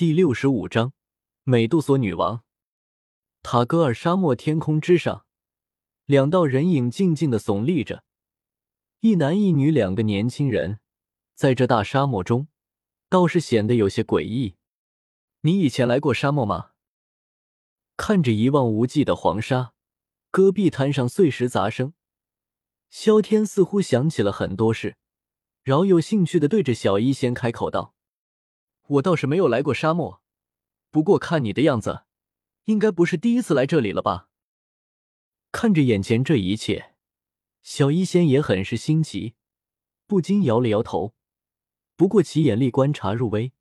第六十五章美杜莎女王。塔戈尔沙漠天空之上，两道人影静静的耸立着，一男一女两个年轻人，在这大沙漠中，倒是显得有些诡异。你以前来过沙漠吗？看着一望无际的黄沙，戈壁滩上碎石杂声，萧天似乎想起了很多事，饶有兴趣的对着小医仙开口道。我倒是没有来过沙漠，不过看你的样子，应该不是第一次来这里了吧？看着眼前这一切，小医仙也很是新奇，不禁摇了摇头。不过其眼力观察入微，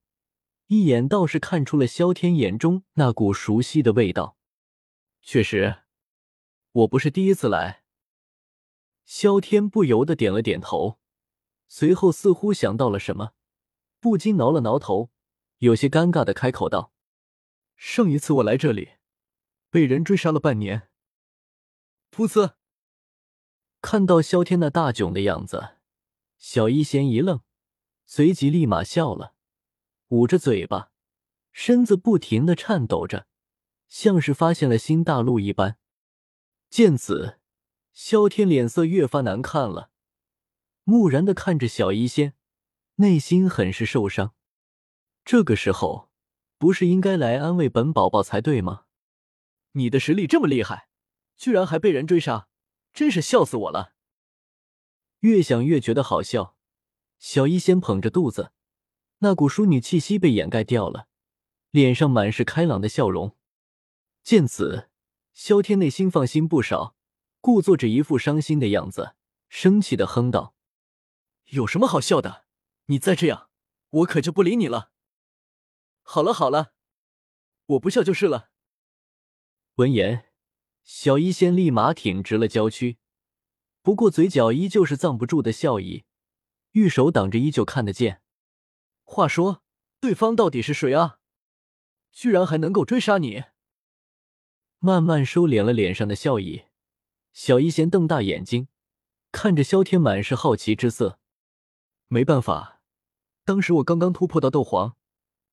一眼倒是看出了萧天眼中那股熟悉的味道。确实，我不是第一次来。萧天不由得点了点头，随后似乎想到了什么，不禁挠了挠头。有些尴尬的开口道：“上一次我来这里，被人追杀了半年。”噗呲！看到萧天那大囧的样子，小医仙一愣，随即立马笑了，捂着嘴巴，身子不停的颤抖着，像是发现了新大陆一般。见此，萧天脸色越发难看了，木然的看着小医仙，内心很是受伤。这个时候，不是应该来安慰本宝宝才对吗？你的实力这么厉害，居然还被人追杀，真是笑死我了！越想越觉得好笑。小医仙捧着肚子，那股淑女气息被掩盖掉了，脸上满是开朗的笑容。见此，萧天内心放心不少，故作着一副伤心的样子，生气的哼道：“有什么好笑的？你再这样，我可就不理你了。”好了好了，我不笑就是了。闻言，小医仙立马挺直了娇躯，不过嘴角依旧是藏不住的笑意，玉手挡着，依旧看得见。话说，对方到底是谁啊？居然还能够追杀你？慢慢收敛了脸上的笑意，小医仙瞪大眼睛，看着萧天，满是好奇之色。没办法，当时我刚刚突破到斗皇。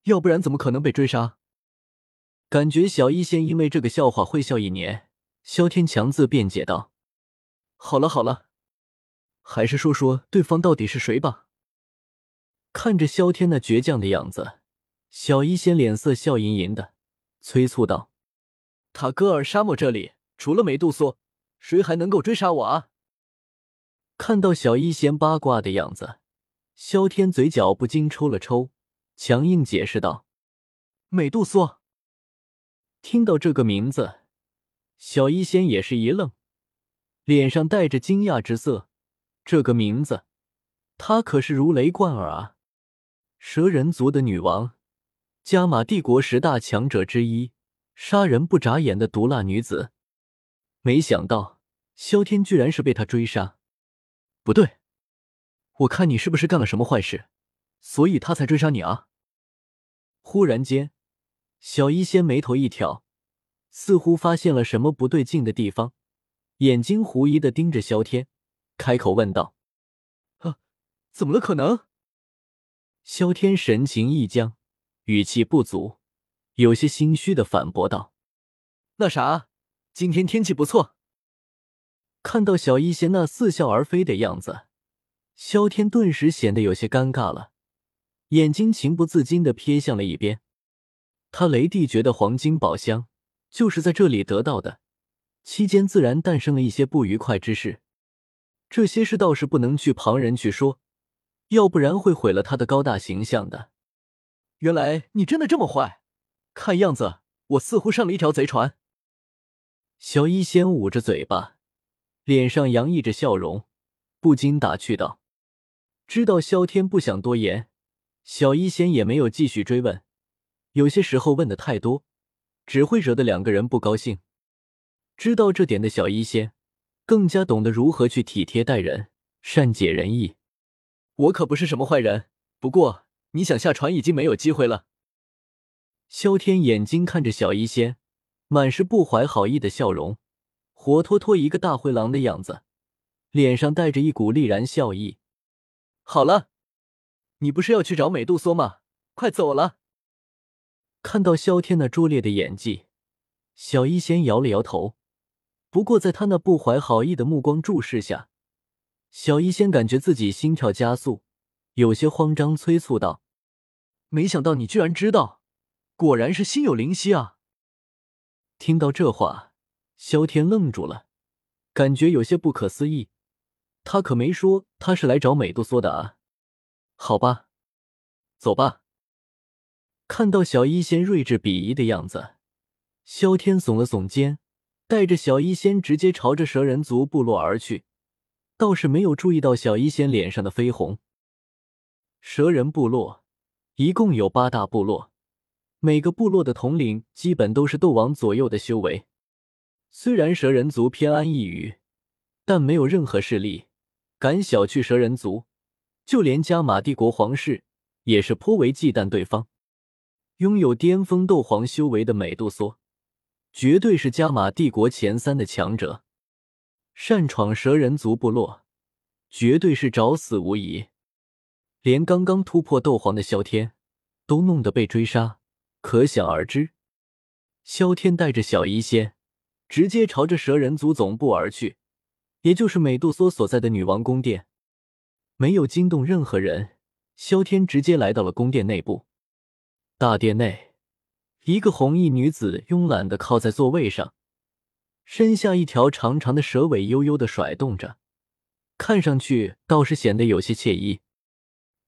要不然怎么可能被追杀？感觉小医仙因为这个笑话会笑一年。萧天强自辩解道：“好了好了，还是说说对方到底是谁吧。”看着萧天那倔强的样子，小医仙脸色笑吟吟的，催促道：“塔戈尔沙漠这里除了梅杜莎，谁还能够追杀我啊？”看到小医仙八卦的样子，萧天嘴角不禁抽了抽。强硬解释道：“美杜莎。”听到这个名字，小医仙也是一愣，脸上带着惊讶之色。这个名字，她可是如雷贯耳啊！蛇人族的女王，加玛帝国十大强者之一，杀人不眨眼的毒辣女子。没想到萧天居然是被她追杀。不对，我看你是不是干了什么坏事？所以他才追杀你啊！忽然间，小医仙眉头一挑，似乎发现了什么不对劲的地方，眼睛狐疑的盯着萧天，开口问道：“啊，怎么了？可能？”萧天神情一僵，语气不足，有些心虚的反驳道：“那啥，今天天气不错。”看到小医仙那似笑而非的样子，萧天顿时显得有些尴尬了。眼睛情不自禁的瞥向了一边，他雷帝诀的黄金宝箱就是在这里得到的，期间自然诞生了一些不愉快之事。这些事倒是不能去旁人去说，要不然会毁了他的高大形象的。原来你真的这么坏，看样子我似乎上了一条贼船。小医仙捂着嘴巴，脸上洋溢着笑容，不禁打趣道：“知道萧天不想多言。”小医仙也没有继续追问，有些时候问的太多，只会惹得两个人不高兴。知道这点的小医仙，更加懂得如何去体贴待人，善解人意。我可不是什么坏人，不过你想下船已经没有机会了。萧天眼睛看着小医仙，满是不怀好意的笑容，活脱脱一个大灰狼的样子，脸上带着一股厉然笑意。好了。你不是要去找美杜莎吗？快走了！看到萧天那拙劣的演技，小医仙摇了摇头。不过，在他那不怀好意的目光注视下，小医仙感觉自己心跳加速，有些慌张，催促道：“没想到你居然知道，果然是心有灵犀啊！”听到这话，萧天愣住了，感觉有些不可思议。他可没说他是来找美杜莎的啊。好吧，走吧。看到小医仙睿智鄙夷的样子，萧天耸了耸肩。带着小医仙直接朝着蛇人族部落而去，倒是没有注意到小医仙脸上的绯红。蛇人部落一共有八大部落，每个部落的统领基本都是斗王左右的修为。虽然蛇人族偏安一隅，但没有任何势力敢小觑蛇人族，就连加玛帝国皇室也是颇为忌惮对方。拥有巅峰斗皇修为的美杜莎。绝对是加玛帝国前三的强者，擅闯蛇人族部落，绝对是找死无疑。连刚刚突破斗皇的萧天都弄得被追杀，可想而知。萧天带着小医仙直接朝着蛇人族总部而去，也就是美杜莎所在的女王宫殿。没有惊动任何人，萧天直接来到了宫殿内部。大殿内。一个红衣女子慵懒的靠在座位上，身下一条长长的蛇尾悠悠的甩动着，看上去倒是显得有些惬意。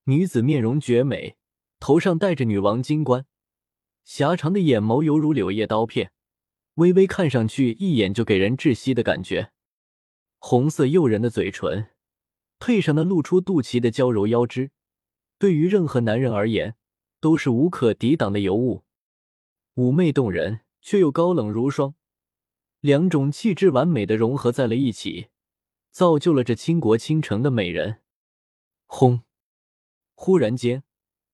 女子面容绝美，头上戴着女王金冠，狭长的眼眸犹如柳叶刀片，微微看上去一眼就给人窒息的感觉。红色诱人的嘴唇，配上那露出肚脐的娇柔腰肢，对于任何男人而言都是无可抵挡的尤物。妩媚动人，却又高冷如霜，两种气质完美的融合在了一起，造就了这倾国倾城的美人。轰！忽然间，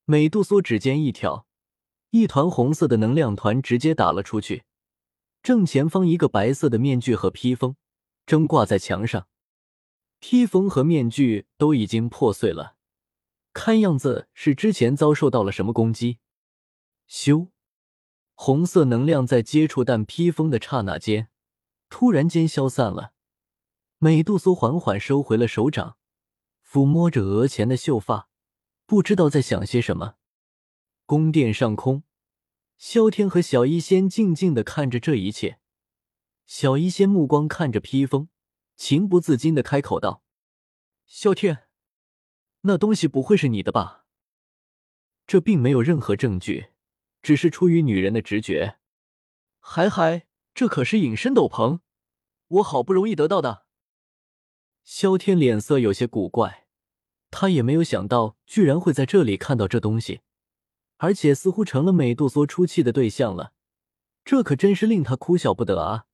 美杜莎指尖一挑，一团红色的能量团直接打了出去。正前方一个白色的面具和披风正挂在墙上，披风和面具都已经破碎了，看样子是之前遭受到了什么攻击。咻！红色能量在接触但披风的刹那间，突然间消散了。美杜莎缓缓收回了手掌，抚摸着额前的秀发，不知道在想些什么。宫殿上空，萧天和小医仙静静的看着这一切。小医仙目光看着披风，情不自禁的开口道：“萧天，那东西不会是你的吧？这并没有任何证据。”只是出于女人的直觉，嗨嗨，这可是隐身斗篷，我好不容易得到的。萧天脸色有些古怪，他也没有想到居然会在这里看到这东西，而且似乎成了美杜莎出气的对象了，这可真是令他哭笑不得啊！